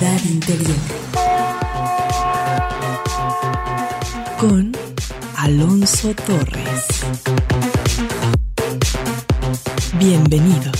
interior. Con Alonso Torres. Bienvenidos.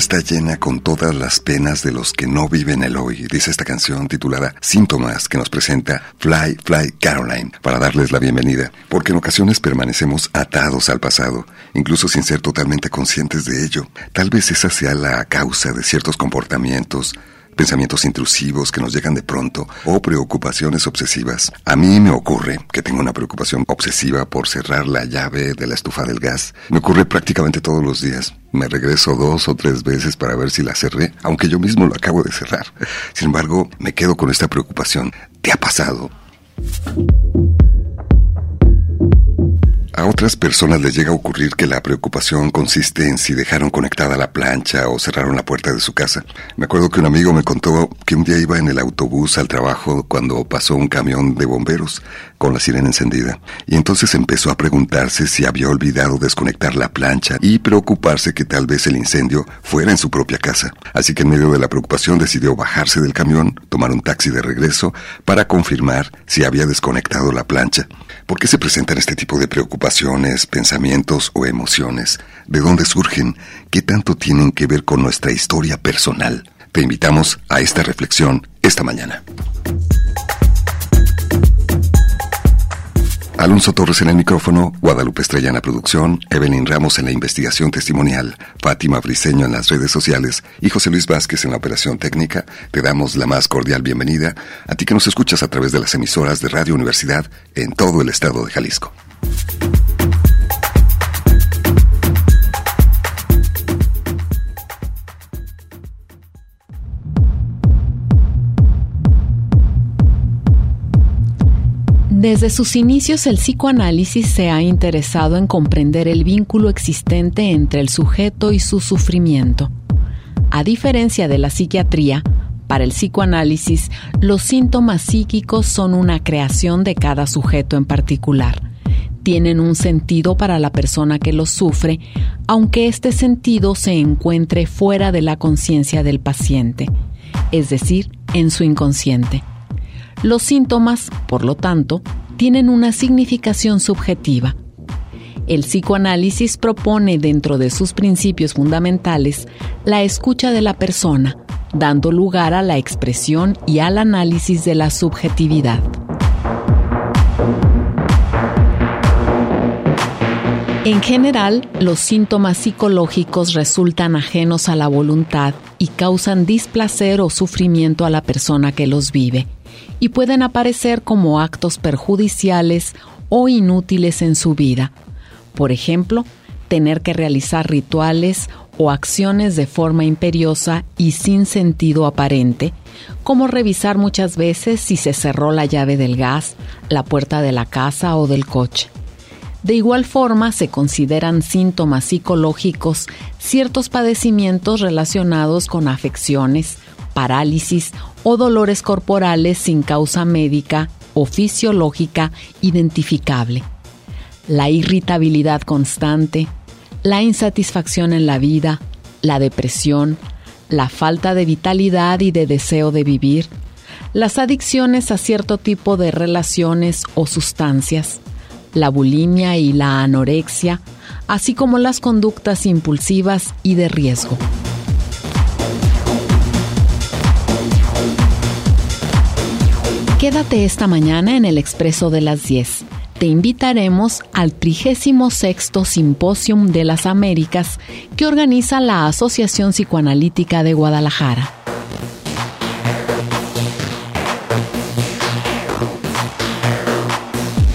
Está llena con todas las penas de los que no viven el hoy, dice esta canción titulada Síntomas que nos presenta Fly, Fly Caroline, para darles la bienvenida, porque en ocasiones permanecemos atados al pasado, incluso sin ser totalmente conscientes de ello. Tal vez esa sea la causa de ciertos comportamientos, pensamientos intrusivos que nos llegan de pronto o preocupaciones obsesivas. A mí me ocurre que tengo una preocupación obsesiva por cerrar la llave de la estufa del gas. Me ocurre prácticamente todos los días. Me regreso dos o tres veces para ver si la cerré, aunque yo mismo lo acabo de cerrar. Sin embargo, me quedo con esta preocupación. ¿Te ha pasado? A otras personas les llega a ocurrir que la preocupación consiste en si dejaron conectada la plancha o cerraron la puerta de su casa. Me acuerdo que un amigo me contó que un día iba en el autobús al trabajo cuando pasó un camión de bomberos con la sirena encendida y entonces empezó a preguntarse si había olvidado desconectar la plancha y preocuparse que tal vez el incendio fuera en su propia casa. Así que en medio de la preocupación decidió bajarse del camión, tomar un taxi de regreso para confirmar si había desconectado la plancha. ¿Por qué se presentan este tipo de preocupaciones, pensamientos o emociones? ¿De dónde surgen? ¿Qué tanto tienen que ver con nuestra historia personal? Te invitamos a esta reflexión esta mañana. Alonso Torres en el micrófono, Guadalupe Estrella en la producción, Evelyn Ramos en la investigación testimonial, Fátima Briseño en las redes sociales y José Luis Vázquez en la operación técnica. Te damos la más cordial bienvenida a ti que nos escuchas a través de las emisoras de Radio Universidad en todo el estado de Jalisco. Desde sus inicios el psicoanálisis se ha interesado en comprender el vínculo existente entre el sujeto y su sufrimiento. A diferencia de la psiquiatría, para el psicoanálisis los síntomas psíquicos son una creación de cada sujeto en particular. Tienen un sentido para la persona que los sufre, aunque este sentido se encuentre fuera de la conciencia del paciente, es decir, en su inconsciente. Los síntomas, por lo tanto, tienen una significación subjetiva. El psicoanálisis propone dentro de sus principios fundamentales la escucha de la persona, dando lugar a la expresión y al análisis de la subjetividad. En general, los síntomas psicológicos resultan ajenos a la voluntad y causan displacer o sufrimiento a la persona que los vive y pueden aparecer como actos perjudiciales o inútiles en su vida. Por ejemplo, tener que realizar rituales o acciones de forma imperiosa y sin sentido aparente, como revisar muchas veces si se cerró la llave del gas, la puerta de la casa o del coche. De igual forma, se consideran síntomas psicológicos ciertos padecimientos relacionados con afecciones, parálisis o dolores corporales sin causa médica o fisiológica identificable. La irritabilidad constante, la insatisfacción en la vida, la depresión, la falta de vitalidad y de deseo de vivir, las adicciones a cierto tipo de relaciones o sustancias, la bulimia y la anorexia, así como las conductas impulsivas y de riesgo. Quédate esta mañana en el Expreso de las 10. Te invitaremos al 36 Simposium de las Américas que organiza la Asociación Psicoanalítica de Guadalajara.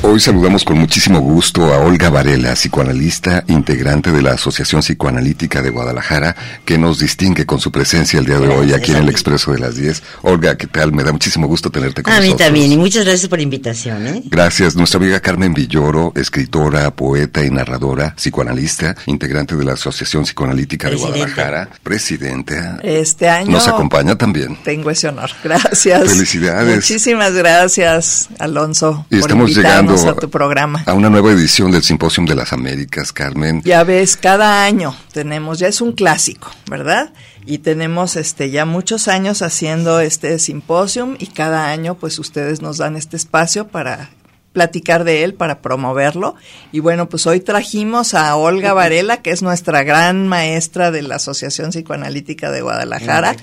Hoy saludamos con muchísimo gusto a Olga Varela, psicoanalista, integrante de la Asociación Psicoanalítica de Guadalajara, que nos distingue con su presencia el día de hoy aquí en el Expreso de las 10. Olga, ¿qué tal? Me da muchísimo gusto tenerte con nosotros. A mí también, y muchas gracias por la invitación. ¿eh? Gracias. Nuestra amiga Carmen Villoro, escritora, poeta y narradora, psicoanalista, integrante de la Asociación Psicoanalítica de Guadalajara, presidenta. Este año. Nos acompaña también. Tengo ese honor. Gracias. Felicidades. Muchísimas gracias, Alonso. Y estamos llegando a tu programa. A una nueva edición del Simposium de las Américas, Carmen. Ya ves, cada año tenemos, ya es un clásico, ¿verdad? Y tenemos este ya muchos años haciendo este simposium y cada año pues ustedes nos dan este espacio para platicar de él, para promoverlo. Y bueno, pues hoy trajimos a Olga Varela, que es nuestra gran maestra de la Asociación Psicoanalítica de Guadalajara,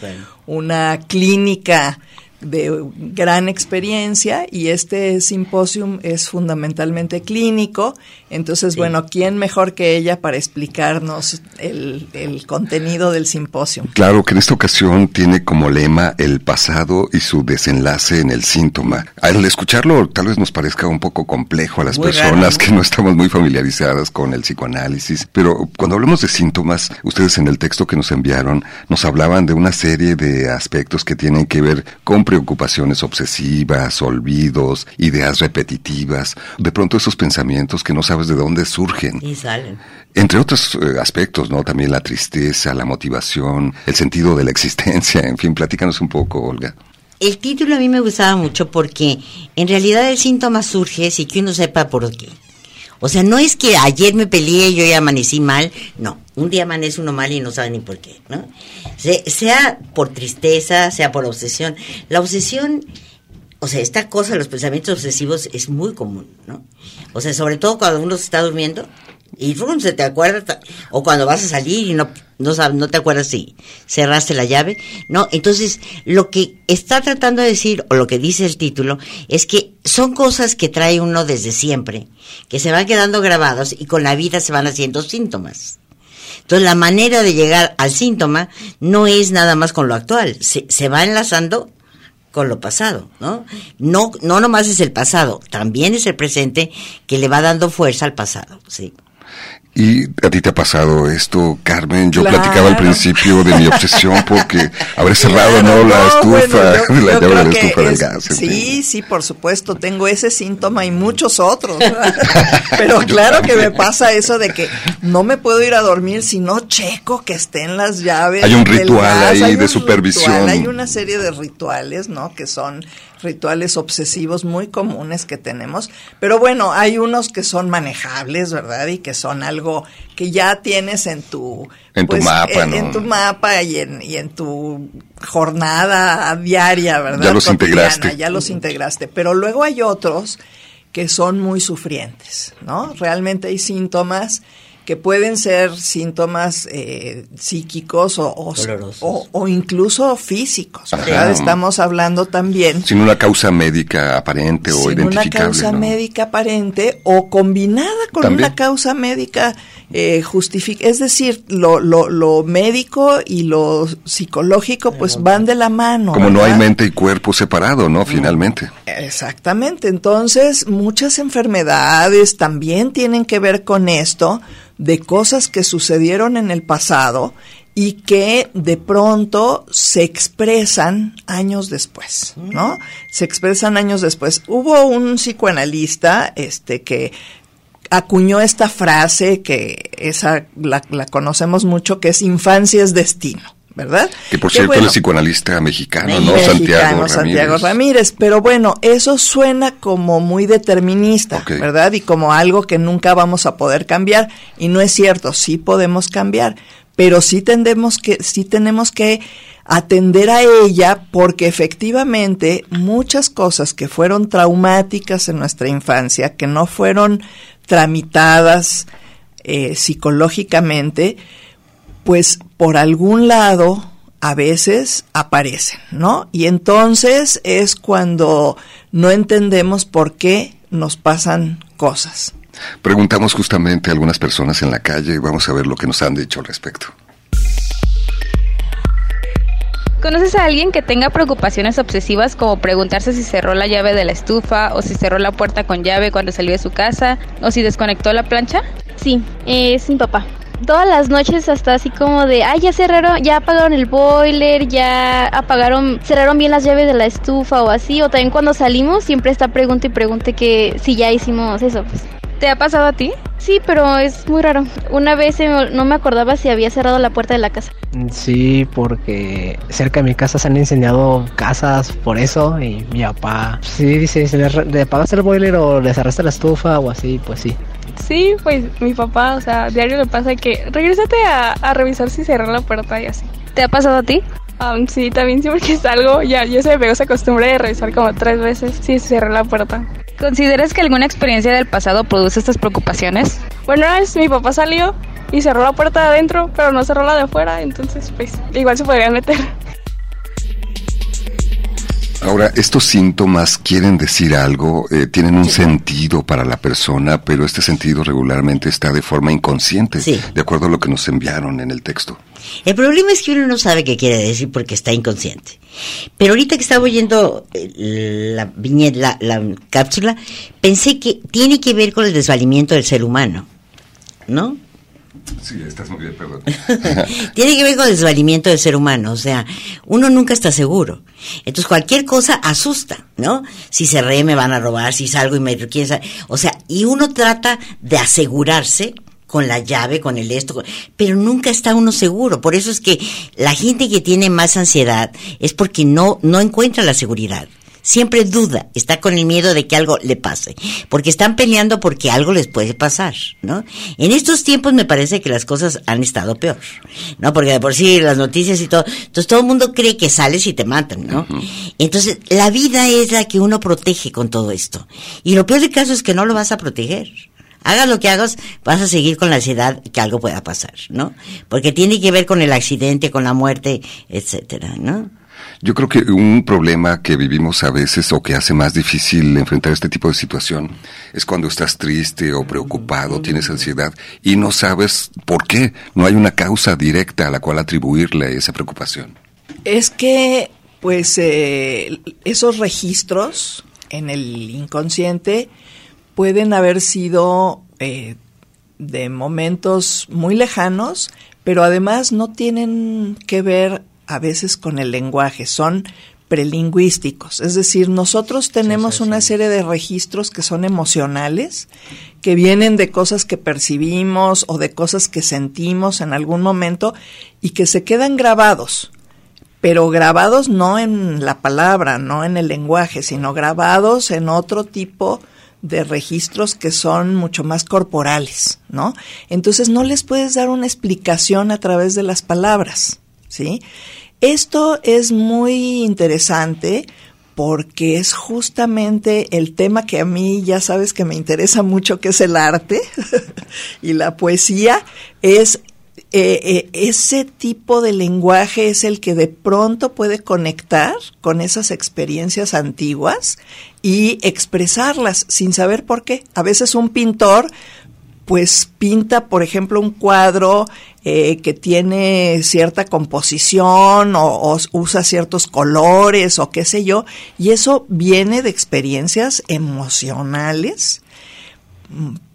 una clínica de gran experiencia y este simposium es fundamentalmente clínico. Entonces, bueno, ¿quién mejor que ella para explicarnos el, el, contenido del simposium? Claro que en esta ocasión tiene como lema el pasado y su desenlace en el síntoma. Al escucharlo tal vez nos parezca un poco complejo a las personas que no estamos muy familiarizadas con el psicoanálisis, pero cuando hablamos de síntomas, ustedes en el texto que nos enviaron nos hablaban de una serie de aspectos que tienen que ver con preocupaciones obsesivas, olvidos, ideas repetitivas, de pronto esos pensamientos que no sabes de dónde surgen. Y salen. Entre otros eh, aspectos, ¿no? También la tristeza, la motivación, el sentido de la existencia, en fin, platícanos un poco, Olga. El título a mí me gustaba mucho porque en realidad el síntoma surge si que uno sepa por qué. O sea, no es que ayer me peleé y hoy amanecí mal, no, un día amanece uno mal y no sabe ni por qué, ¿no? Se- sea por tristeza, sea por obsesión. La obsesión, o sea, esta cosa, los pensamientos obsesivos es muy común, ¿no? O sea, sobre todo cuando uno se está durmiendo y ¡fum! se te acuerda, o cuando vas a salir y no, no, no te acuerdas si cerraste la llave, ¿no? Entonces, lo que está tratando de decir, o lo que dice el título, es que son cosas que trae uno desde siempre, que se van quedando grabados y con la vida se van haciendo síntomas. Entonces, la manera de llegar al síntoma no es nada más con lo actual, se, va enlazando con lo pasado, ¿no? No, no nomás es el pasado, también es el presente que le va dando fuerza al pasado, sí. ¿Y a ti te ha pasado esto, Carmen? Yo Claro. platicaba al principio de mi obsesión porque habré cerrado, Claro, ¿no? La estufa, bueno, yo- la yo llave de la estufa del es- gas. en fin. Sí, sí, por supuesto, tengo ese síntoma y muchos otros. Pero claro que me pasa eso de que no me puedo ir a dormir si no checo que estén las llaves. Hay un del ritual gas, ahí hay de supervisión. ritual, hay una serie de rituales, ¿no? Que son rituales obsesivos muy comunes que tenemos. Pero bueno, hay unos que son manejables, ¿verdad? Y que son algo que ya tienes en tu... En tu mapa, en, ¿no? en tu mapa y en, y en tu jornada diaria, ¿verdad? Ya los Cotidiana, integraste. Ya los integraste. Pero luego hay otros que son muy sufrientes, ¿no? Realmente hay síntomas que pueden ser síntomas eh, psíquicos o, o, Dolorosos. o- o incluso físicos. Estamos hablando también Sin una causa médica aparente o sin una identificable. causa ¿no? médica aparente o combinada con También. una causa médica eh, justifica, es decir, lo, lo, lo médico y lo psicológico pues van de la mano. Como no hay mente y cuerpo separado, ¿no? Finalmente. Exactamente, entonces muchas enfermedades también tienen que ver con esto, de cosas que sucedieron en el pasado y que de pronto se expresan años después, ¿no? Se expresan años después. Hubo un psicoanalista este que acuñó esta frase que esa la, la conocemos mucho que es infancia es destino, ¿verdad? Que por Que cierto, bueno, el psicoanalista mexicano, ¿no? Mexicano, Santiago Santiago Ramírez. Ramírez. Pero bueno, eso suena como muy determinista. ¿verdad? Y como algo que nunca vamos a poder cambiar. Y no es cierto, sí podemos cambiar, pero sí tendemos que, sí tenemos que atender a ella porque efectivamente muchas cosas que fueron traumáticas en nuestra infancia, que no fueron tramitadas eh, psicológicamente, pues por algún lado a veces aparecen, ¿no? Y entonces es cuando no entendemos por qué nos pasan cosas. Preguntamos justamente a algunas personas en la calle y vamos a ver lo que nos han dicho al respecto. ¿Conoces a alguien que tenga preocupaciones obsesivas como preguntarse si cerró la llave de la estufa o si cerró la puerta con llave cuando salió de su casa o si desconectó la plancha? Sí, es mi papá. Todas las noches hasta así como de, ay, ya cerraron, ya apagaron el boiler, ya apagaron, cerraron bien las llaves de la estufa o así. O también cuando salimos siempre está pregunta y pregunte que si ya hicimos eso. Pues. ¿Te ha pasado a ti? Sí, pero es muy raro. Una vez no me acordaba si había cerrado la puerta de la casa. Sí, porque cerca de mi casa se han incendiado casas por eso y mi papá sí dice, ¿se le, apagaste el boiler o le cerraste la estufa o así? Pues sí. Sí, pues mi papá, o sea, diario le pasa que regrésate a, a revisar si cerró la puerta y así. ¿Te ha pasado a ti? sí, también siempre que salgo, ya, ya se me pegó esa costumbre de revisar como tres veces si cerró la puerta. ¿Consideras que alguna experiencia del pasado produce estas preocupaciones? Bueno, una vez mi papá salió y cerró la puerta de adentro, pero no cerró la de afuera, entonces pues igual se podrían meter. Ahora, estos síntomas quieren decir algo, eh, tienen un sentido para la persona, pero este sentido regularmente está de forma inconsciente, Sí. de acuerdo a lo que nos enviaron en el texto. El problema es que uno no sabe qué quiere decir porque está inconsciente. Pero ahorita que estaba oyendo eh, la viñeta, la, la cápsula, pensé que tiene que ver con el desvalimiento del ser humano, ¿no? Sí, estás muy bien, perdón. Tiene que ver con el desvalimiento del ser humano, o sea, uno nunca está seguro. Entonces cualquier cosa asusta, ¿no? Si se re me van a robar, si salgo y me quién sabe. O sea, y uno trata de asegurarse con la llave, con el esto, pero nunca está uno seguro. Por eso es que la gente que tiene más ansiedad es porque no no encuentra la seguridad siempre duda, está con el miedo de que algo le pase, porque están peleando porque algo les puede pasar, ¿no? En estos tiempos me parece que las cosas han estado peor, ¿no? Porque de por sí las noticias y todo, entonces todo el mundo cree que sales y te matan, ¿no? Entonces la vida es la que uno protege con todo esto. Y lo peor del caso es que no lo vas a proteger. Hagas lo que hagas, vas a seguir con la ansiedad que algo pueda pasar, ¿no? Porque tiene que ver con el accidente, con la muerte, etcétera, ¿no? Yo creo que un problema que vivimos a veces o que hace más difícil enfrentar este tipo de situación es cuando estás triste o preocupado, tienes ansiedad y no sabes por qué. No hay una causa directa a la cual atribuirle esa preocupación. Es que, pues, eh, esos registros en el inconsciente pueden haber sido eh, de momentos muy lejanos, pero además no tienen que ver a veces con el lenguaje, son prelingüísticos, es decir, nosotros tenemos una serie de registros que son emocionales, que vienen de cosas que percibimos o de cosas que sentimos en algún momento y que se quedan grabados, pero grabados no en la palabra, no en el lenguaje, sino grabados en otro tipo de registros que son mucho más corporales, ¿no? Entonces no les puedes dar una explicación a través de las palabras, ¿sí? Esto es muy interesante porque es justamente el tema que a mí ya sabes que me interesa mucho, que es el arte y la poesía, es eh, eh, ese tipo de lenguaje es el que de pronto puede conectar con esas experiencias antiguas y expresarlas sin saber por qué. A veces un pintor pues pinta, por ejemplo, un cuadro eh, que tiene cierta composición o, usa ciertos colores o qué sé yo, y eso viene de experiencias emocionales,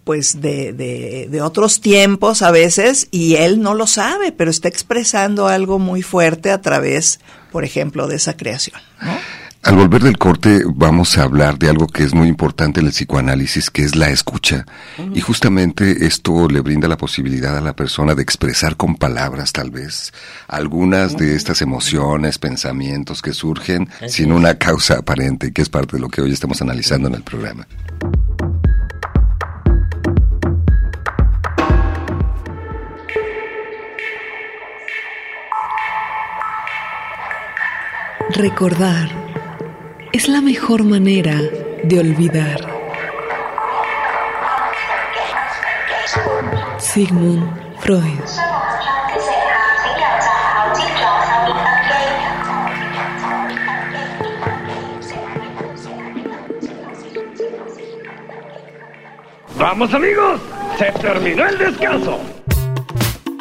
pues de, de, de otros tiempos a veces, y él no lo sabe, pero está expresando algo muy fuerte a través, por ejemplo, de esa creación. ¿no? Al volver del corte vamos a hablar de algo que es muy importante en el psicoanálisis, que es la escucha. Y justamente esto le brinda la posibilidad a la persona de expresar con palabras tal vez algunas de estas emociones, pensamientos que surgen sin una causa aparente, que es parte de lo que hoy estamos analizando en el programa. Recordar es la mejor manera de olvidar. Sigmund Freud. Vamos amigos, se terminó el descanso.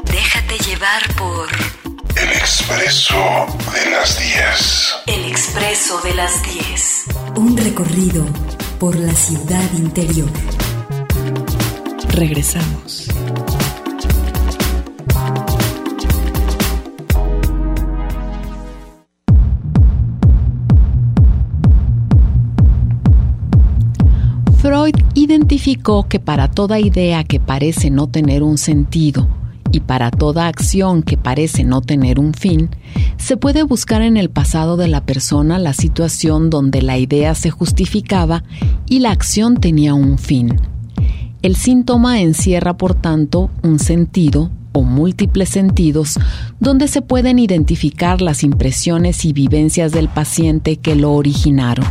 Déjate llevar por el expreso de las 10. El expreso de las 10. Un recorrido por la ciudad interior. Regresamos. Freud identificó que para toda idea que parece no tener un sentido, y para toda acción que parece no tener un fin, se puede buscar en el pasado de la persona la situación donde la idea se justificaba y la acción tenía un fin. El síntoma encierra, por tanto, un sentido o múltiples sentidos donde se pueden identificar las impresiones y vivencias del paciente que lo originaron,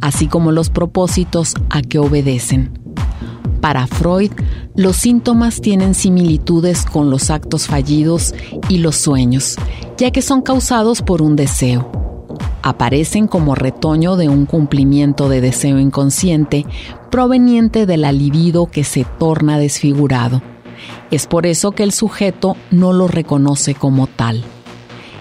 así como los propósitos a que obedecen. Para Freud, los síntomas tienen similitudes con los actos fallidos y los sueños, ya que son causados por un deseo. Aparecen como retoño de un cumplimiento de deseo inconsciente proveniente del libido que se torna desfigurado. Es por eso que el sujeto no lo reconoce como tal.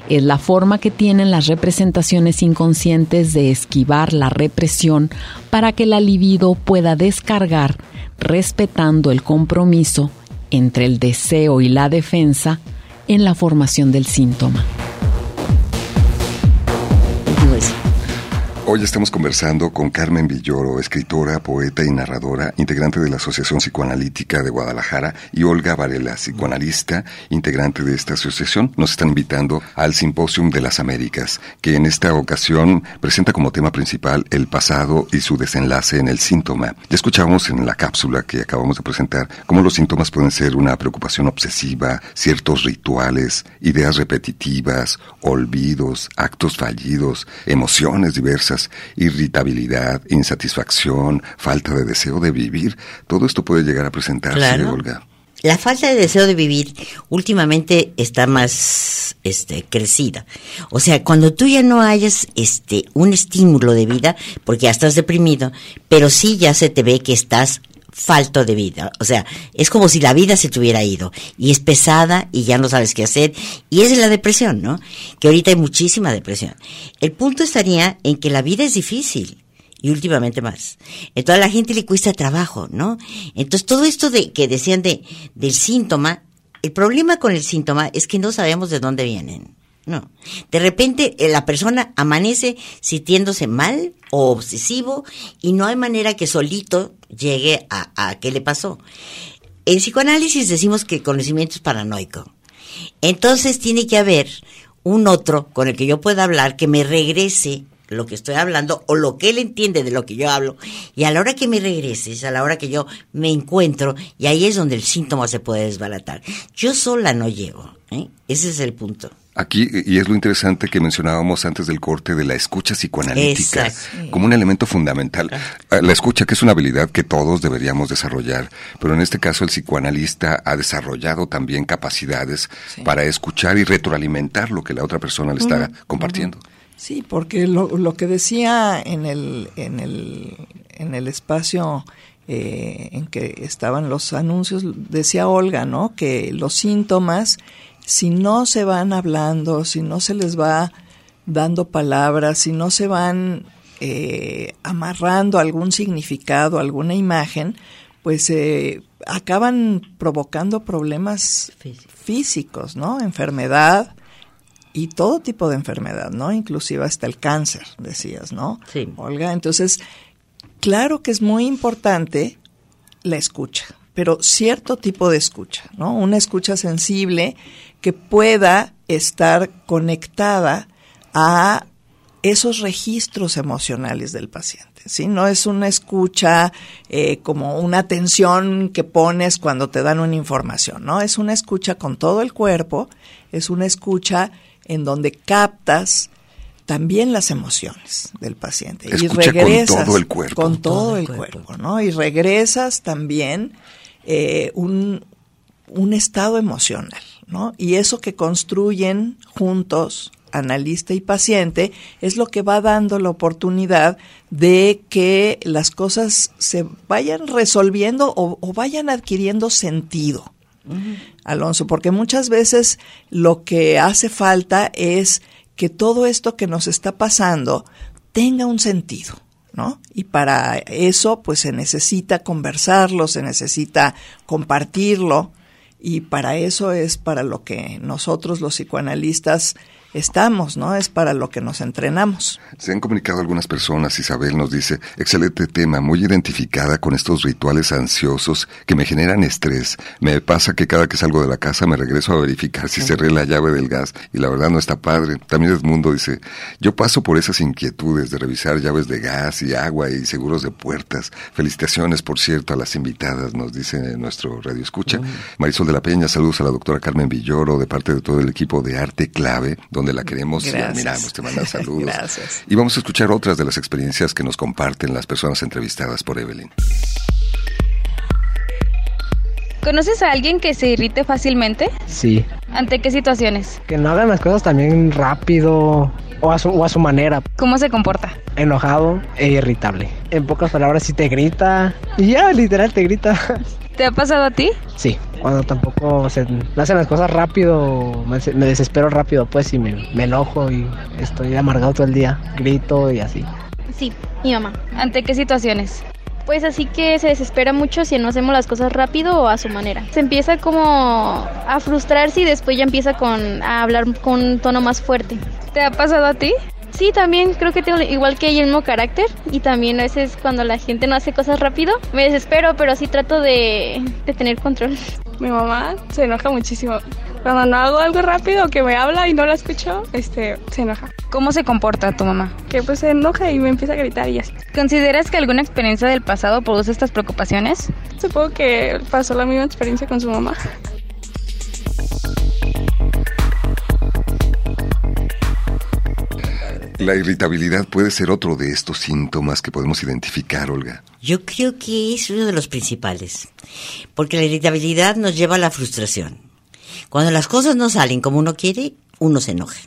Es la forma que tienen las representaciones inconscientes de esquivar la represión para que la libido pueda descargar respetando el compromiso entre el deseo y la defensa en la formación del síntoma. Hoy estamos conversando con Carmen Villoro, escritora, poeta y narradora, integrante de la Asociación Psicoanalítica de Guadalajara, y Olga Varela, psicoanalista, integrante de esta asociación. Nos están invitando al Simposium de las Américas, que en esta ocasión presenta como tema principal el pasado y su desenlace en el síntoma. Ya escuchamos en la cápsula que acabamos de presentar cómo los síntomas pueden ser una preocupación obsesiva, ciertos rituales, ideas repetitivas, olvidos, actos fallidos, emociones diversas irritabilidad, insatisfacción, falta de deseo de vivir. Todo esto puede llegar a presentarse, Olga. La falta de deseo de vivir últimamente está más este crecida. O sea, cuando tú ya no hayas este un estímulo de vida, porque ya estás deprimido, pero sí ya se te ve que estás falto de vida. O sea, es como si la vida se te hubiera ido y es pesada y ya no sabes qué hacer. Y es la depresión, ¿no? Que ahorita hay muchísima depresión. El punto estaría en que la vida es difícil y últimamente más. Entonces a la gente le cuesta trabajo, ¿no? Entonces todo esto de que decían de del síntoma, el problema con el síntoma es que no sabemos de dónde vienen. No. De repente eh, la persona amanece sintiéndose mal o obsesivo y no hay manera que solito llegue a, a qué le pasó. En psicoanálisis decimos que el conocimiento es paranoico. Entonces tiene que haber un otro con el que yo pueda hablar que me regrese lo que estoy hablando o lo que él entiende de lo que yo hablo y a la hora que me regreses, a la hora que yo me encuentro y ahí es donde el síntoma se puede desbaratar. Yo sola no llego, ¿eh? ese es el punto. Aquí, y es lo interesante que mencionábamos antes del corte de la escucha psicoanalítica como un elemento fundamental. Ah, la escucha que es una habilidad que todos deberíamos desarrollar, pero en este caso el psicoanalista ha desarrollado también capacidades para escuchar y retroalimentar lo que la otra persona le está compartiendo. Sí, porque lo, lo, que decía en el, en el, en el espacio eh, en que estaban los anuncios, decía Olga, ¿no? Que los síntomas si no se van hablando, si no se les va dando palabras, si no se van eh, amarrando algún significado, alguna imagen, pues eh, acaban provocando problemas físicos, ¿no? Enfermedad y todo tipo de enfermedad, ¿no? Inclusive hasta el cáncer, decías, ¿no? Sí. Olga, entonces, claro que es muy importante la escucha, pero cierto tipo de escucha, ¿no? Una escucha sensible que pueda estar conectada a esos registros emocionales del paciente. ¿sí? No es una escucha eh, como una atención que pones cuando te dan una información, ¿no? Es una escucha con todo el cuerpo, es una escucha en donde captas también las emociones del paciente y regresas con todo el cuerpo, con todo, el, cuerpo. ¿no? Y regresas también eh, un, un estado emocional, ¿no? Y eso que construyen juntos, analista y paciente, es lo que va dando la oportunidad de que las cosas se vayan resolviendo o, vayan adquiriendo sentido. Alonso, porque muchas veces lo que hace falta es que todo esto que nos está pasando tenga un sentido. ¿no? Y para eso, pues se necesita conversarlo, se necesita compartirlo, y para eso es para lo que nosotros los psicoanalistas estamos, ¿no? Es para lo que nos entrenamos. Se han comunicado algunas personas, Isabel nos dice, excelente tema, muy identificada con estos rituales ansiosos que me generan estrés. Me pasa que cada que salgo de la casa me regreso a verificar si cerré la llave del gas y la verdad no está padre. También Edmundo dice, yo paso por esas inquietudes de revisar llaves de gas y agua y seguros de puertas. Felicitaciones, por cierto, a las invitadas, nos dice nuestro radio escucha. Mm. Marisol de la Peña, saludos a la doctora Carmen Villoro de parte de todo el equipo de Arte Clave, donde la queremos y admiramos. Te manda saludos. Gracias. Y vamos a escuchar otras de las experiencias que nos comparten las personas entrevistadas por Evelyn. ¿Conoces a alguien que se irrite fácilmente? Sí. ¿Ante qué situaciones? Que no hagan las cosas también rápido o a su, o a su manera. ¿Cómo se comporta? Enojado e irritable. En pocas palabras, si te grita, y ya, literal, te grita. ¿Te ha pasado a ti? Sí, cuando tampoco se hacen las cosas rápido, me, desespero rápido, pues, y me, me, enojo y estoy amargado todo el día, grito y así. Sí, mi mamá. ¿Ante qué situaciones? Pues así que se desespera mucho si no hacemos las cosas rápido o a su manera. Se empieza como a frustrarse y después ya empieza con a hablar con un tono más fuerte. ¿Te ha pasado a ti? Sí, también creo que tengo igual que ella el mismo carácter y también a veces cuando la gente no hace cosas rápido me desespero, pero sí trato de, de tener control. Mi mamá se enoja muchísimo. Cuando no hago algo rápido o que me habla y no la escucho, este, se enoja. ¿Cómo se comporta tu mamá? Que pues se enoja y me empieza a gritar y así. ¿Consideras que alguna experiencia del pasado produce estas preocupaciones? Supongo que pasó la misma experiencia con su mamá. La irritabilidad puede ser otro de estos síntomas que podemos identificar, Olga. Yo creo que es uno de los principales, porque la irritabilidad nos lleva a la frustración. Cuando las cosas no salen como uno quiere, uno se enoja.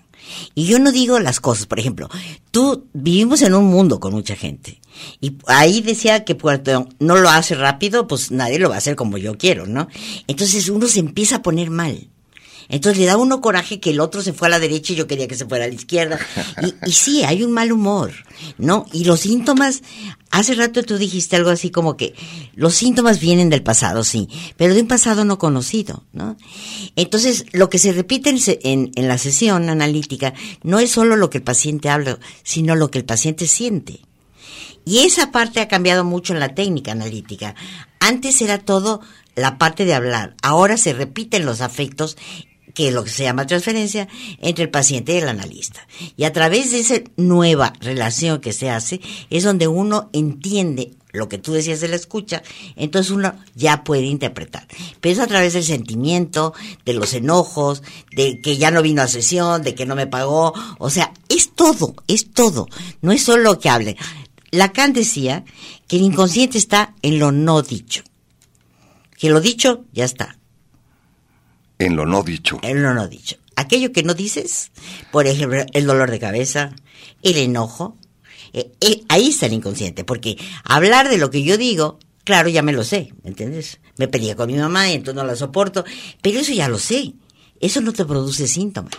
Y yo no digo las cosas, por ejemplo, tú vivimos en un mundo con mucha gente. Y ahí decía que cuando no lo hace rápido, pues nadie lo va a hacer como yo quiero, ¿no? Entonces uno se empieza a poner mal. Entonces le da uno coraje que el otro se fue a la derecha y yo quería que se fuera a la izquierda. Y, y sí, hay un mal humor, ¿no? Y los síntomas, hace rato tú dijiste algo así como que los síntomas vienen del pasado, sí, pero de un pasado no conocido, ¿no? Entonces, lo que se repite en, en la sesión analítica no es solo lo que el paciente habla, sino lo que el paciente siente. Y esa parte ha cambiado mucho en la técnica analítica. Antes era todo la parte de hablar. Ahora se repiten los afectos, que es lo que se llama transferencia, entre el paciente y el analista. Y a través de esa nueva relación que se hace, es donde uno entiende lo que tú decías de la escucha, entonces uno ya puede interpretar. Pero es a través del sentimiento, de los enojos, de que ya no vino a sesión, de que no me pagó, o sea, es todo, es todo. No es solo lo que hable. Lacan decía que el inconsciente está en lo no dicho. Que lo dicho ya está, En lo no dicho. en lo no dicho. Aquello que no dices, por ejemplo, el dolor de cabeza, el enojo, eh, eh, ahí está el inconsciente, porque hablar de lo que yo digo, claro, ya me lo sé, ¿me entiendes? Me peleé con mi mamá y entonces no la soporto, pero eso ya lo sé, eso no te produce síntoma.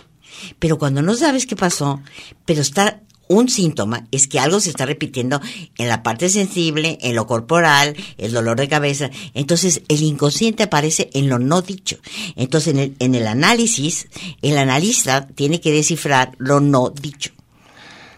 Pero cuando no sabes qué pasó, pero está un síntoma, es que algo se está repitiendo en la parte sensible, en lo corporal, el dolor de cabeza. Entonces, el inconsciente aparece en lo no dicho. Entonces, en el, en el análisis, el analista tiene que descifrar lo no dicho.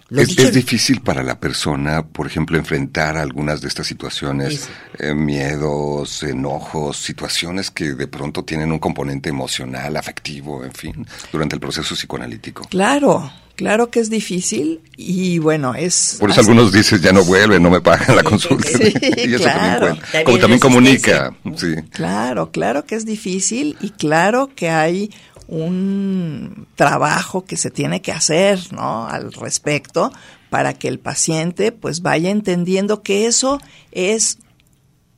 Lo Es, dicho- es difícil para la persona, por ejemplo, enfrentar algunas de estas situaciones, eh, miedos, enojos, situaciones que de pronto tienen un componente emocional, afectivo, en fin, durante el proceso psicoanalítico. Claro, claro que es difícil y bueno, es... Por eso algunos dicen, ya no vuelven, no me pagan la consulta. Sí, y eso claro. también cuenta. Como también comunica. Sí. Claro, claro que es difícil y claro que hay un trabajo que se tiene que hacer, ¿no? Al respecto para que el paciente pues vaya entendiendo que eso es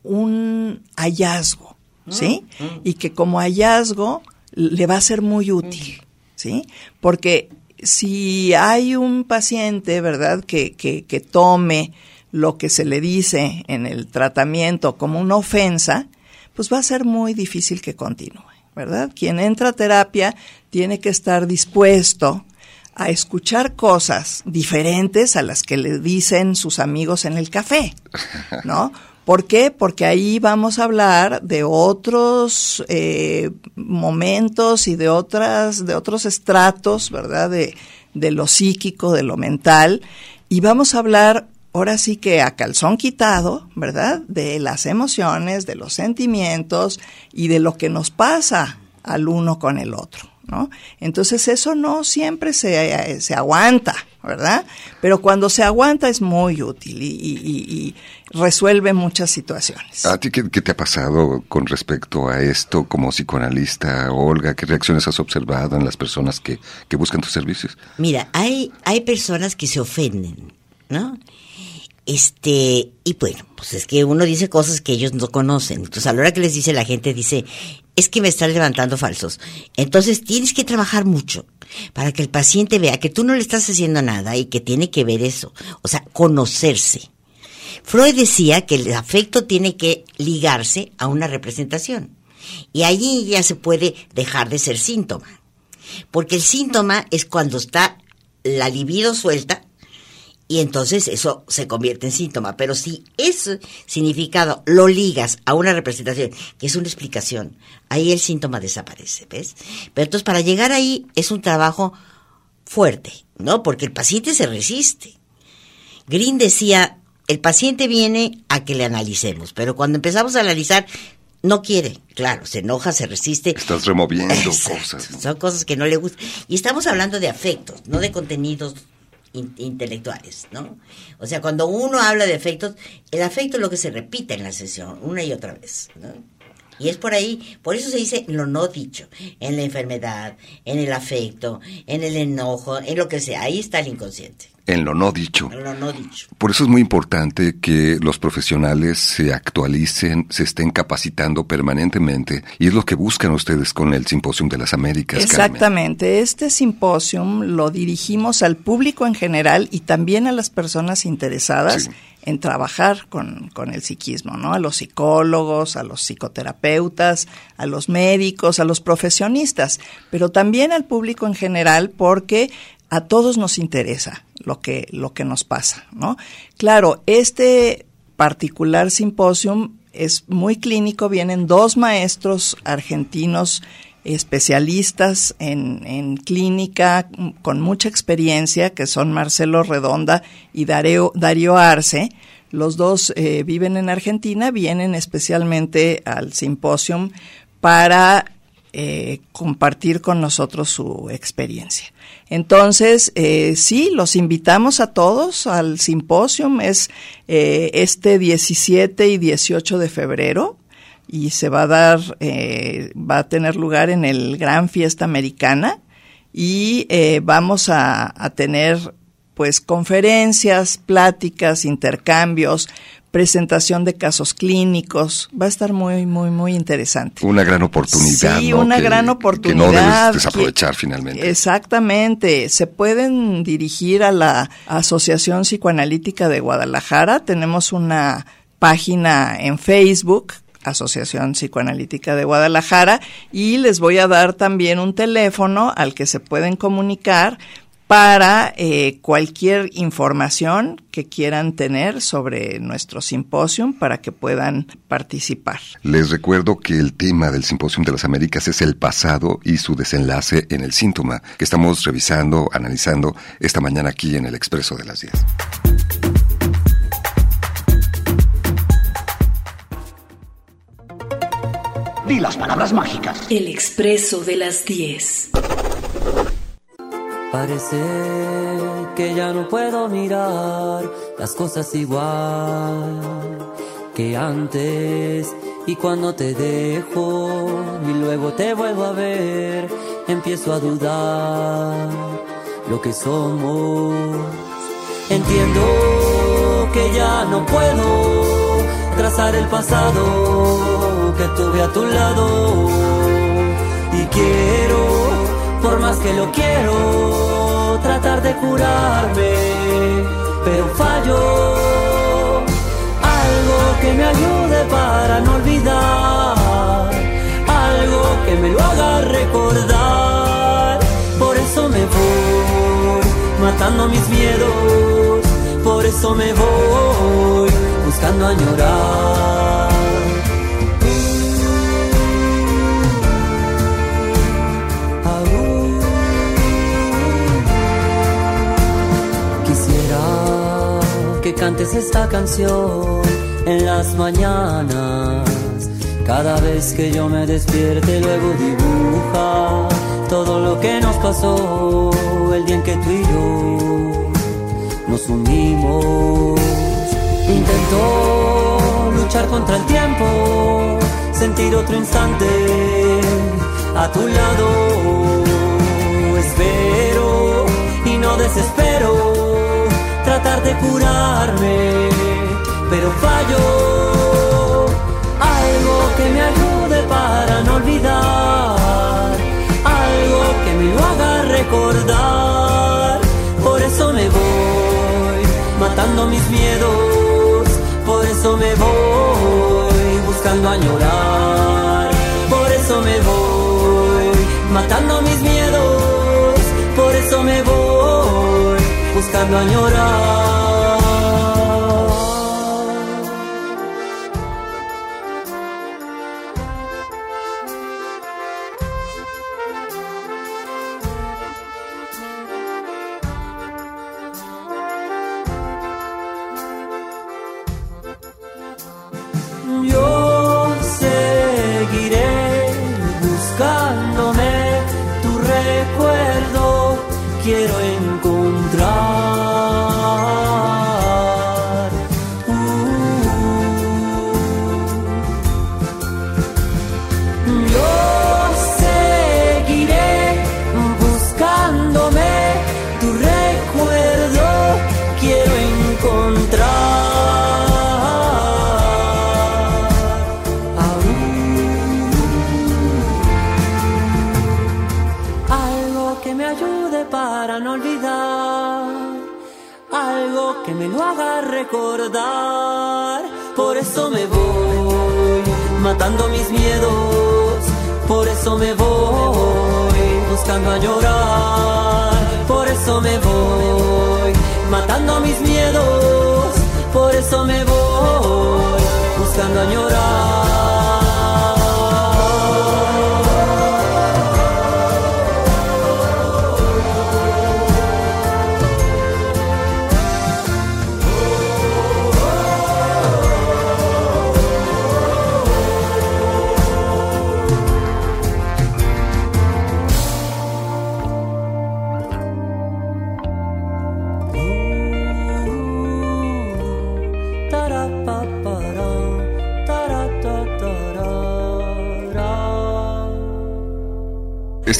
un hallazgo, ¿sí? Y que como hallazgo le va a ser muy útil, ¿sí? Porque si hay un paciente, ¿verdad?, que, que, que tome lo que se le dice en el tratamiento como una ofensa, pues va a ser muy difícil que continúe, ¿verdad? Quien entra a terapia tiene que estar dispuesto a escuchar cosas diferentes a las que le dicen sus amigos en el café, ¿no? ¿Por qué? Porque ahí vamos a hablar de otros eh, momentos y de otras, de otros estratos, ¿verdad? De, de lo psíquico, de lo mental, y vamos a hablar ahora sí que a calzón quitado, ¿verdad? De las emociones, de los sentimientos y de lo que nos pasa al uno con el otro, ¿no? Entonces eso no siempre se, se aguanta, ¿verdad? Pero cuando se aguanta es muy útil y, y- y- y resuelve muchas situaciones. ¿A ti qué, qué te ha pasado con respecto a esto como psicoanalista, Olga? ¿Qué reacciones has observado en las personas que, que buscan tus servicios? Mira, hay, hay personas que se ofenden, ¿no? Este, y bueno, pues es que uno dice cosas que ellos no conocen. Entonces, a la hora que les dice la gente, dice, es que me están levantando falsos. Entonces, tienes que trabajar mucho para que el paciente vea que tú no le estás haciendo nada y que tiene que ver eso. O sea, conocerse. Freud decía que el afecto tiene que ligarse a una representación. Y allí ya se puede dejar de ser síntoma. Porque el síntoma es cuando está la libido suelta Y entonces eso se convierte en síntoma. Pero si ese significado lo ligas a una representación, que es una explicación, ahí el síntoma desaparece, ¿ves? Pero entonces para llegar ahí es un trabajo fuerte, ¿no? Porque el paciente se resiste. Green decía, el paciente viene a que le analicemos, pero cuando empezamos a analizar, no quiere, claro, se enoja, se resiste. Estás removiendo Exacto, cosas. Son cosas que no le gustan. Y estamos hablando de afectos, no de contenidos in- intelectuales, ¿no? O sea, cuando uno habla de afectos, el afecto es lo que se repite en la sesión, una y otra vez, ¿no? Y es por ahí, por eso se dice lo no dicho, en la enfermedad, en el afecto, en el enojo, en lo que sea, ahí está el inconsciente, En lo no dicho. en lo no dicho. Por eso es muy importante que los profesionales se actualicen, se estén capacitando permanentemente y es lo que buscan ustedes con el Simposium de las Américas. Carmen. Exactamente. Este simposium lo dirigimos al público en general y también a las personas interesadas Sí. en trabajar con, con el psiquismo, ¿no? A los psicólogos, a los psicoterapeutas, a los médicos, a los profesionistas, pero también al público en general porque a todos nos interesa lo que, lo que nos pasa, ¿no? Claro, este particular simposium es muy clínico, vienen dos maestros argentinos especialistas en, en clínica con mucha experiencia, que son Marcelo Redonda y Darío Arce. Los dos eh, viven en Argentina, vienen especialmente al simposium para eh, compartir con nosotros su experiencia. Entonces, eh, sí, los invitamos a todos al simposium, es eh, este 17 y 18 de febrero y se va a dar, eh, va a tener lugar en el Gran Fiesta Americana y eh, vamos a, a tener pues conferencias, pláticas, intercambios, presentación de casos clínicos. Va a estar muy, muy, muy interesante. Una gran oportunidad. Sí, ¿no? una Que- gran Que no oportunidad. debes desaprovechar finalmente. Exactamente. Se pueden dirigir a la Asociación Psicoanalítica de Guadalajara. Tenemos una página en Facebook, Asociación Psicoanalítica de Guadalajara, y les voy a dar también un teléfono al que se pueden comunicar para eh, cualquier información que quieran tener sobre nuestro simposium para que puedan participar. Les recuerdo que el tema del Simposium de las Américas es el pasado y su desenlace en el síntoma, que estamos revisando, analizando esta mañana aquí en el Expreso de las 10. Di las palabras mágicas. El expreso de las 10. Parece que ya no puedo mirar las cosas igual que antes. Y cuando te dejo y luego te vuelvo a ver, empiezo a dudar lo que somos. Entiendo que ya no puedo trazar el pasado que tuve a tu lado. Y quiero, por más que lo quiero, tratar de curarme, pero fallo. Algo que me ayude para no olvidar, algo que me lo haga recordar. Por eso me voy matando mis miedos, por eso me voy buscando añorar. Cantes esta canción en las mañanas. Cada vez que yo me despierte, luego dibuja todo lo que nos pasó el día en que tú y yo nos unimos. Intentó luchar contra el tiempo, sentir otro instante a tu lado. Espero y no desespero tratar de curarme, pero fallo. Algo que me ayude para no olvidar, algo que me lo haga recordar. Por eso me voy matando mis miedos, por eso me voy buscando añorar. Por eso me voy matando mis miedos, recordar. Por eso me voy, matando mis miedos. Por eso me voy, buscando a llorar. Por eso me voy, matando mis miedos. Por eso me voy, buscando a llorar.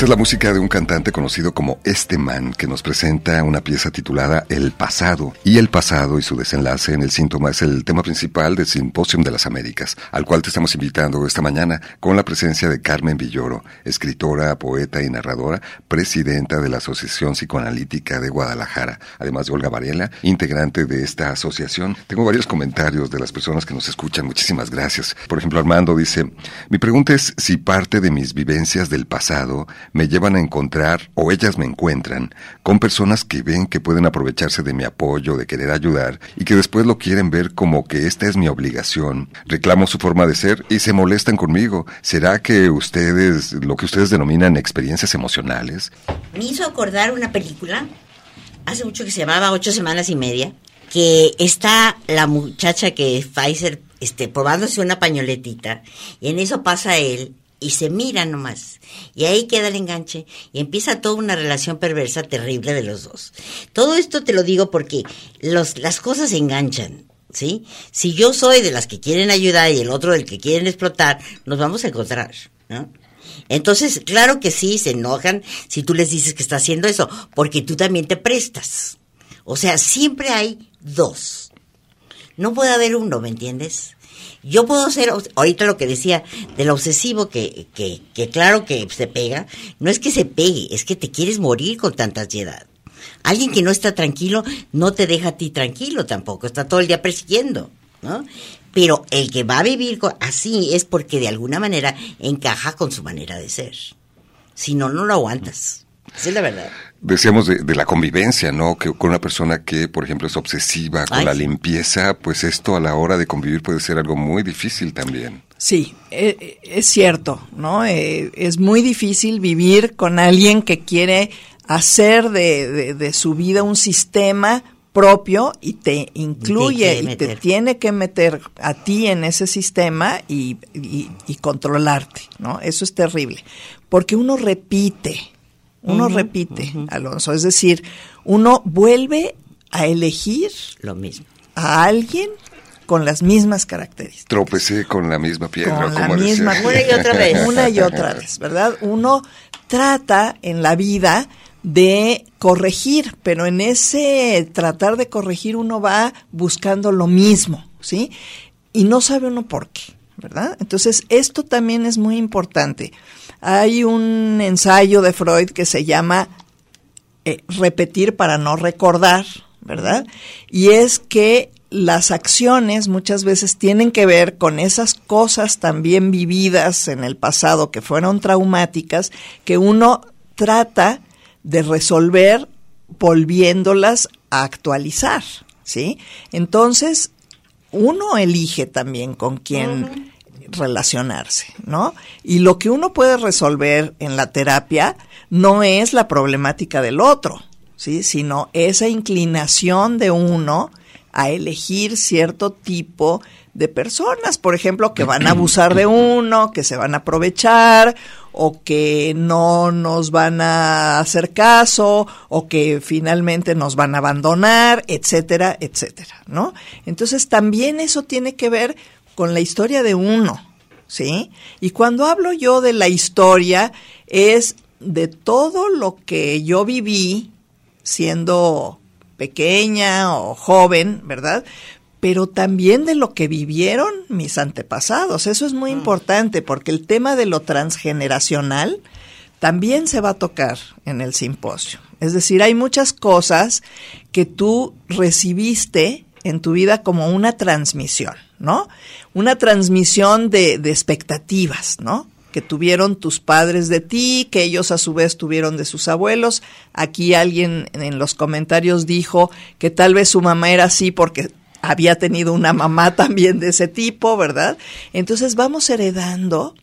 Es la música de un cantante conocido como Este Man, que nos presenta una pieza titulada El pasado. Y el pasado y su desenlace en el síntoma es el tema principal del Simposium de las Américas, al cual te estamos invitando esta mañana con la presencia de Carmen Villoro, escritora, poeta y narradora, presidenta de la Asociación Psicoanalítica de Guadalajara, además de Olga Varela, integrante de esta asociación. Tengo varios comentarios de las personas que nos escuchan. Muchísimas gracias. Por ejemplo, Armando dice, mi pregunta es si parte de mis vivencias del pasado me llevan a encontrar, o ellas me encuentran, con personas que ven que pueden aprovecharse de mi apoyo, de querer ayudar, y que después lo quieren ver como que esta es mi obligación. Reclamo su forma de ser y se molestan conmigo. ¿Será que ustedes, lo que ustedes denominan experiencias emocionales? Me hizo acordar una película, hace mucho que se llamaba Ocho Semanas y Media, que está la muchacha que Pfizer este, probándose una pañoletita, y en eso pasa él y se mira nomás. Y ahí queda el enganche y empieza toda una relación perversa terrible de los dos. Todo esto te lo digo porque los, las cosas se enganchan. ¿Sí? Si yo soy de las que quieren ayudar y el otro del que quieren explotar, nos vamos a encontrar, ¿no? Entonces, claro que sí, se enojan si tú les dices que está haciendo eso, porque tú también te prestas. O sea, siempre hay dos. No puede haber uno, ¿me entiendes? Yo puedo ser, ahorita lo que decía, del obsesivo que, que, claro que se pega, no es que se pegue, es que te quieres morir con tanta ansiedad. Alguien que no está tranquilo no te deja a ti tranquilo tampoco, está todo el día persiguiendo, ¿no? Pero el que va a vivir así es porque de alguna manera encaja con su manera de ser. Si no, no lo aguantas. La verdad. Decíamos de, la convivencia, ¿no? Que con una persona que, por ejemplo, es obsesiva con Ay, la limpieza, pues esto a la hora de convivir puede ser algo muy difícil también. Sí, eh, es cierto, ¿no? Eh, es muy difícil vivir con alguien que quiere hacer de, de- de su vida un sistema propio y te incluye y te tiene que meter a ti en ese sistema y, y- y controlarte, ¿no? Eso es terrible, porque uno repite, uno repite, Alonso, es decir, uno vuelve a elegir Lo mismo. a alguien con las mismas características. Tropecé con la misma piedra, Con la como misma decía. Una y otra vez. Una y otra vez, ¿verdad? Uno trata en la vida de corregir, pero en ese tratar de corregir uno va buscando lo mismo, ¿sí? Y no sabe uno por qué, ¿verdad? Entonces, esto también es muy importante. Hay un ensayo de Freud que se llama eh, repetir para no recordar, ¿verdad? Y es que las acciones muchas veces tienen que ver con esas cosas también vividas en el pasado que fueron traumáticas, que uno trata de resolver volviéndolas a actualizar, ¿sí? Entonces, uno elige también con quién relacionarse, ¿no? Y lo que uno puede resolver en la terapia no es la problemática del otro, ¿sí? Sino esa inclinación de uno a elegir cierto tipo de personas, por ejemplo, que van a abusar de uno, que se van a aprovechar o que no nos van a hacer caso o que finalmente nos van a abandonar, etcétera, etcétera, ¿no? Entonces también eso tiene que ver con la historia de uno, ¿sí? Y cuando hablo yo de la historia es de todo lo que yo viví siendo pequeña o joven, ¿verdad? Pero también de lo que vivieron mis antepasados. Eso es muy importante porque el tema de lo transgeneracional también se va a tocar en el simposio. Es decir, hay muchas cosas que tú recibiste en tu vida como una transmisión, ¿no? Una transmisión de, expectativas, ¿no? que tuvieron tus padres de ti, que ellos a su vez tuvieron de sus abuelos. Aquí alguien en los comentarios dijo que tal vez su mamá era así porque había tenido una mamá también de ese tipo, ¿verdad? Entonces vamos heredando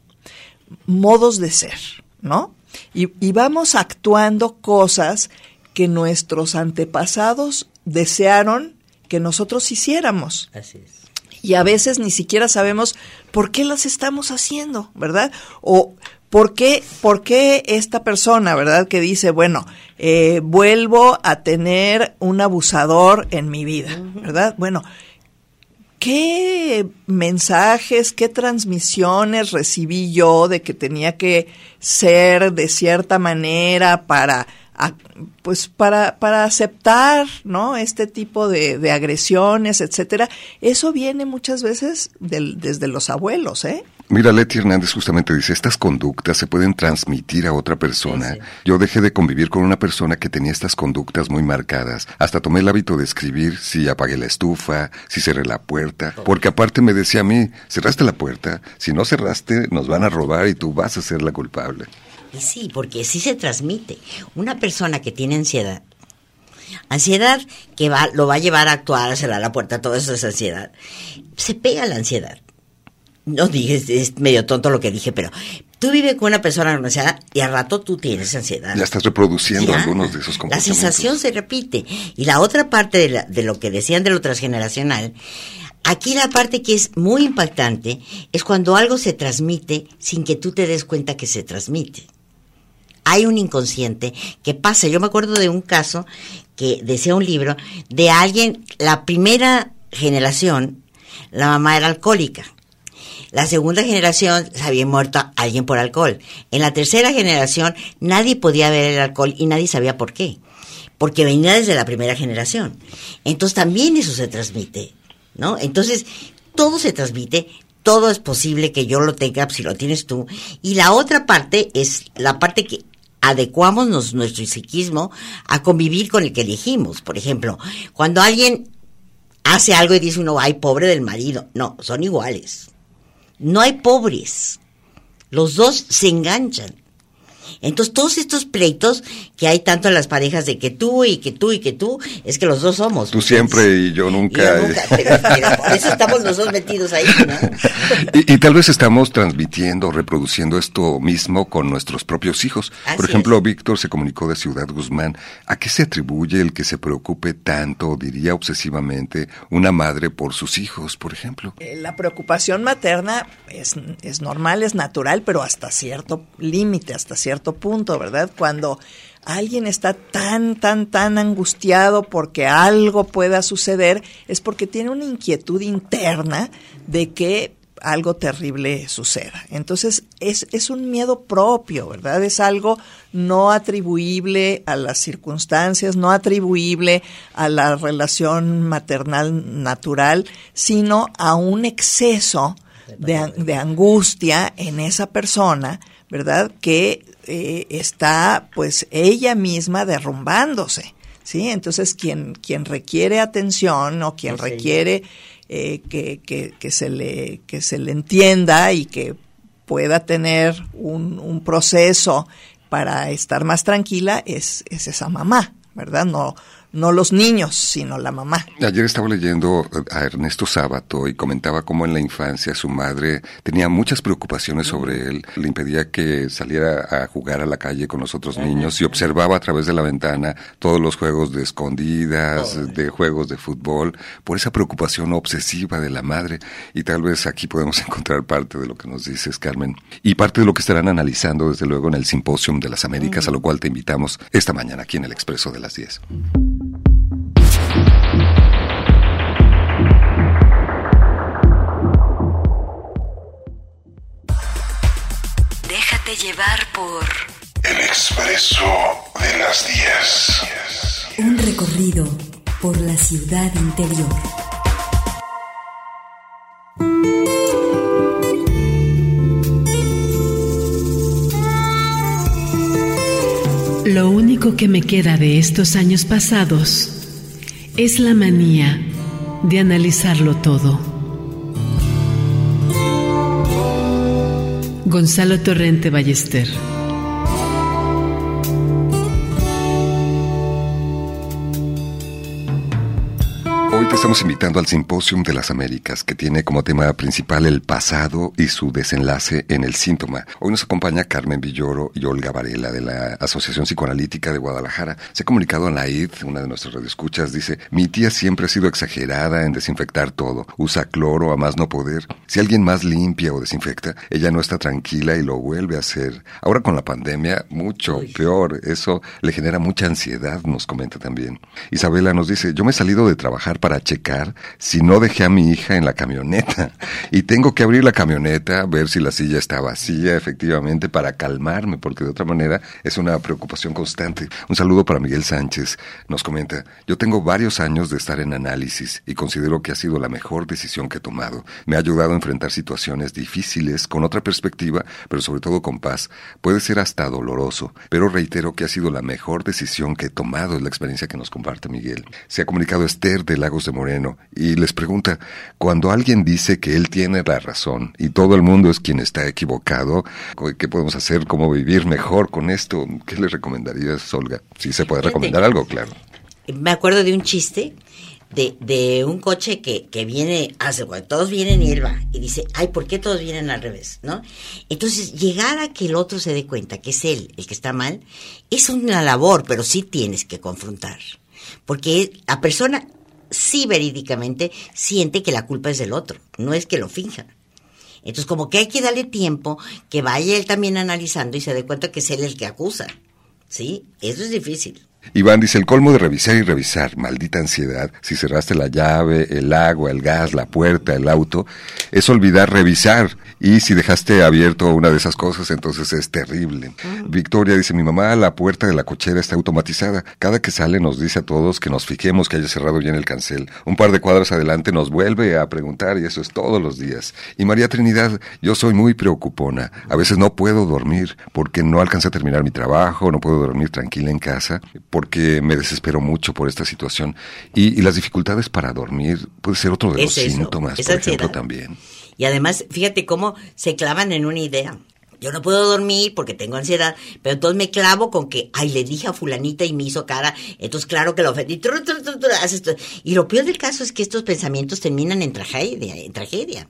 modos de ser, ¿no? Y, y vamos actuando cosas que nuestros antepasados desearon que nosotros hiciéramos. Así es. Y a veces ni siquiera sabemos por qué las estamos haciendo, ¿verdad? O por qué, por qué esta persona, ¿verdad? Que dice, bueno, eh, vuelvo a tener un abusador en mi vida, ¿verdad? Bueno, ¿qué mensajes, qué transmisiones recibí yo de que tenía que ser de cierta manera para pues para, para aceptar ¿no? este tipo de, de agresiones, etcétera, eso viene muchas veces del, desde los abuelos, ¿eh? Mira, Leti Hernández justamente dice, estas conductas se pueden transmitir a otra persona. Yo dejé de convivir con una persona que tenía estas conductas muy marcadas. Hasta tomé el hábito de escribir si apagué la estufa, si cerré la puerta. Porque aparte me decía a mí, cerraste la puerta, si no cerraste nos van a robar y tú vas a ser la culpable. Sí, porque sí se transmite. Una persona que tiene ansiedad, ansiedad que va, lo va a llevar a actuar, a cerrar la puerta, todo eso es ansiedad, se pega la ansiedad. No dije, es medio tonto lo que dije, pero tú vives con una persona con ansiedad y al rato tú tienes ansiedad. Ya estás reproduciendo Ya. algunos de esos La comportamientos. sensación se repite. Y la otra parte de, la- de lo que decían de lo transgeneracional, aquí la parte que es muy impactante es cuando algo se transmite sin que tú te des cuenta que se transmite. Hay un inconsciente que pasa. Yo me acuerdo de un caso que decía un libro de alguien, la primera generación, la mamá era alcohólica. La segunda generación se había muerto alguien por alcohol. En la tercera generación nadie podía ver el alcohol y nadie sabía por qué. Porque venía desde la primera generación. Entonces también eso se transmite, ¿no? Entonces todo se transmite, todo es posible que yo lo tenga si lo tienes tú. Y la otra parte es la parte que adecuamos nuestro psiquismo a convivir con el que elegimos. Por ejemplo, cuando alguien hace algo y dice uno, ay, pobre del marido. No, son iguales. No hay pobres. Los dos se enganchan. Entonces, todos estos pleitos que hay tanto en las parejas de que tú y que tú y que tú, es que los dos somos. Tú siempre y yo nunca. Y yo nunca, pero, pero por eso estamos los dos metidos ahí, ¿no? Y, y tal vez estamos transmitiendo, reproduciendo esto mismo con nuestros propios hijos. Así Por ejemplo, Víctor se comunicó de Ciudad Guzmán. ¿A qué se atribuye el que se preocupe tanto, diría obsesivamente, una madre por sus hijos, por ejemplo? Eh, La preocupación materna es, es normal, es natural, pero hasta cierto límite, hasta cierto punto, ¿verdad? Cuando alguien está tan, tan, tan angustiado porque algo pueda suceder, es porque tiene una inquietud interna de que algo terrible suceda. Entonces, es, es un miedo propio, ¿verdad? Es algo no atribuible a las circunstancias, no atribuible a la relación maternal natural, sino a un exceso de, de angustia en esa persona, ¿verdad? Que eh, está, pues, ella misma derrumbándose, ¿sí? Entonces, quien, quien requiere atención o quien requiere eh, que, que, que se le, que se le entienda y que pueda tener un, un proceso para estar más tranquila es, es esa mamá, ¿verdad? No, no los niños, sino la mamá. Ayer estaba leyendo a Ernesto Sábato y comentaba cómo en la infancia su madre tenía muchas preocupaciones sobre él, le impedía que saliera a jugar a la calle con los otros niños y observaba a través de la ventana todos los juegos de escondidas, de juegos de fútbol, por esa preocupación obsesiva de la madre. Y tal vez aquí podemos encontrar parte de lo que nos dices, Carmen, y parte de lo que estarán analizando desde luego en el Simposium de las Américas, a lo cual te invitamos esta mañana aquí en el Expreso de las 10. Déjate llevar por El expreso de las 10. Un recorrido por la ciudad interior. Lo único que me queda de estos años pasados es la manía de analizarlo todo. Gonzalo Torrente Ballester. Te estamos invitando al Simposium de las Américas, que tiene como tema principal el pasado y su desenlace en el síntoma. Hoy nos acompaña Carmen Villoro y Olga Varela de la Asociación Psicoanalítica de Guadalajara. Se ha comunicado a Naid, una de nuestras radioescuchas, dice, mi tía siempre ha sido exagerada en desinfectar todo, usa cloro a más no poder. Si alguien más limpia o desinfecta, ella no está tranquila y lo vuelve a hacer. Ahora con la pandemia, mucho peor. Eso le genera mucha ansiedad, nos comenta también. Isabela nos dice, yo me he salido de trabajar para checar si no dejé a mi hija en la camioneta y tengo que abrir la camioneta, ver si la silla está vacía efectivamente para calmarme, porque de otra manera es una preocupación constante. Un saludo para Miguel Sánchez. Nos comenta, yo tengo varios años de estar en análisis y considero que ha sido la mejor decisión que he tomado. Me ha ayudado a enfrentar situaciones difíciles con otra perspectiva, pero sobre todo con paz. Puede ser hasta doloroso, pero reitero que ha sido la mejor decisión que he tomado, es la experiencia que nos comparte Miguel. Se ha comunicado Esther de Lagos de Moreno y les pregunta, cuando alguien dice que él tiene la razón y todo el mundo es quien está equivocado, ¿qué podemos hacer? ¿Cómo vivir mejor con esto? ¿Qué le recomendarías, Olga? Si se puede recomendar algo, claro. Me acuerdo de un chiste de, de un coche que, que viene, hace todos vienen y él va y dice, ay, ¿por qué todos vienen al revés? ¿No? Entonces, llegar a que el otro se dé cuenta que es él el que está mal, es una labor, pero sí tienes que confrontar. Porque la persona sí verídicamente siente que la culpa es del otro, no es que lo finja. Entonces, como que hay que darle tiempo que vaya él también analizando y se dé cuenta que es él el que acusa. ¿Sí? Eso es difícil. Iván dice, el colmo de revisar y revisar, maldita ansiedad, si cerraste la llave, el agua, el gas, la puerta, el auto, es olvidar revisar. Y si dejaste abierto una de esas cosas, entonces es terrible. Victoria dice, mi mamá, la puerta de la cochera está automatizada. Cada que sale nos dice a todos que nos fijemos que haya cerrado bien el cancel. Un par de cuadras adelante nos vuelve a preguntar y eso es todos los días. Y María Trinidad, yo soy muy preocupona. A veces no puedo dormir porque no alcancé a terminar mi trabajo, no puedo dormir tranquila en casa porque me desespero mucho por esta situación. Y, y las dificultades para dormir puede ser otro de Es los eso, síntomas, es por ejemplo, ansiedad. también. Y además, fíjate cómo se clavan en una idea. Yo no puedo dormir porque tengo ansiedad, pero entonces me clavo con que, ay, le dije a fulanita y me hizo cara, entonces claro que lo ofendí. Tru, tru, tru, haces. Y lo peor del caso es que estos pensamientos terminan en tragedia, en tragedia.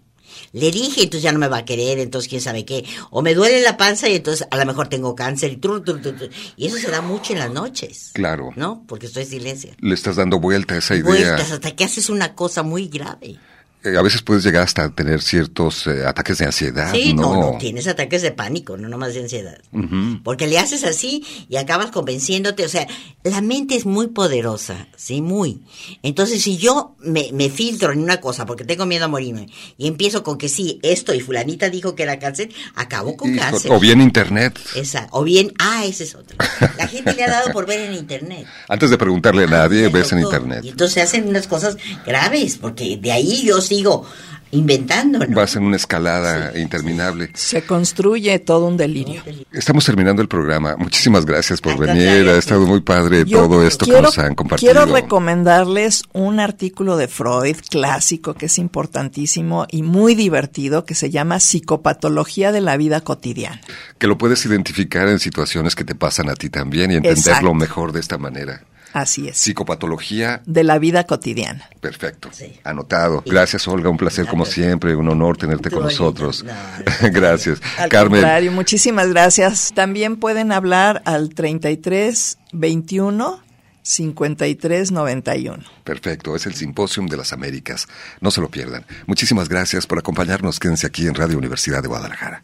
Le dije, entonces ya no me va a querer, entonces quién sabe qué. O me duele la panza y entonces a lo mejor tengo cáncer y tru, tru, tru. Y eso se da mucho en las noches, Claro. ¿no? Porque estoy en silencio. Le estás dando vuelta a esa idea. Vueltas hasta que haces una cosa muy grave. Eh, a veces puedes llegar hasta tener ciertos eh, ataques de ansiedad, Sí, no, ¿no? no, tienes ataques de pánico, no nomás de ansiedad. Ujú. Porque le haces así y acabas convenciéndote. O sea, la mente es muy poderosa, sí, muy. Entonces, si yo me, me filtro en una cosa porque tengo miedo a morirme y empiezo con que sí, esto y fulanita dijo que era cáncer, acabo con Hijo, cáncer. o bien internet. Esa, o bien, ah, ese es otro. La gente le ha dado por ver en internet. Antes de preguntarle a nadie, ves en internet. Y entonces hacen unas cosas graves, porque de ahí yo sigo inventando, ¿no? Vas en una escalada interminable. Se construye todo un delirio. Estamos terminando el programa. Muchísimas gracias por Al venir. contrario, Ha estado muy padre Yo todo esto que nos han compartido. Quiero recomendarles un artículo de Freud clásico que es importantísimo y muy divertido que se llama Psicopatología de la vida cotidiana. Que lo puedes identificar en situaciones que te pasan a ti también y entenderlo Exacto. mejor de esta manera. Así es. Psicopatología, De la vida cotidiana. perfecto. Anotado. Gracias, Olga. Un placer como siempre. Un honor tenerte con nosotros. Gracias. Al Carmen. contrario, muchísimas gracias. También pueden hablar al 33 21 53 91. Perfecto, es el Simposium de las Américas. No se lo pierdan. Muchísimas gracias por acompañarnos. Quédense aquí en Radio Universidad de Guadalajara.